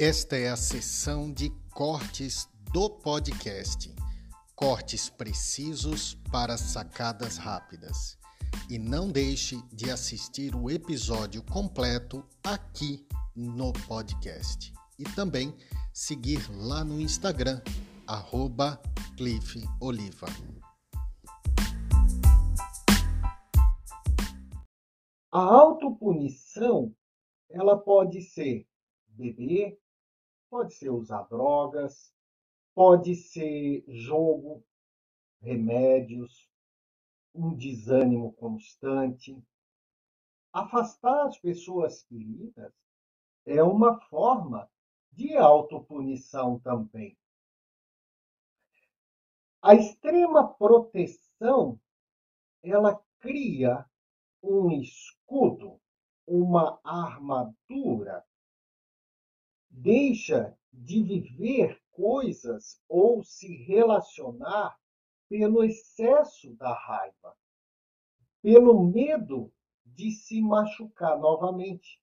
Esta é a sessão de cortes do podcast. Cortes precisos para sacadas rápidas. E não deixe de assistir o episódio completo aqui no podcast. E também seguir lá no Instagram, arroba Cliff Oliva. A autopunição, ela pode ser beber, pode ser usar drogas, pode ser jogo, remédios, um desânimo constante. Afastar as pessoas queridas é uma forma de autopunição também. A extrema proteção, ela cria um escudo, uma armadura, deixa de viver coisas ou se relacionar pelo excesso da raiva, pelo medo de se machucar novamente.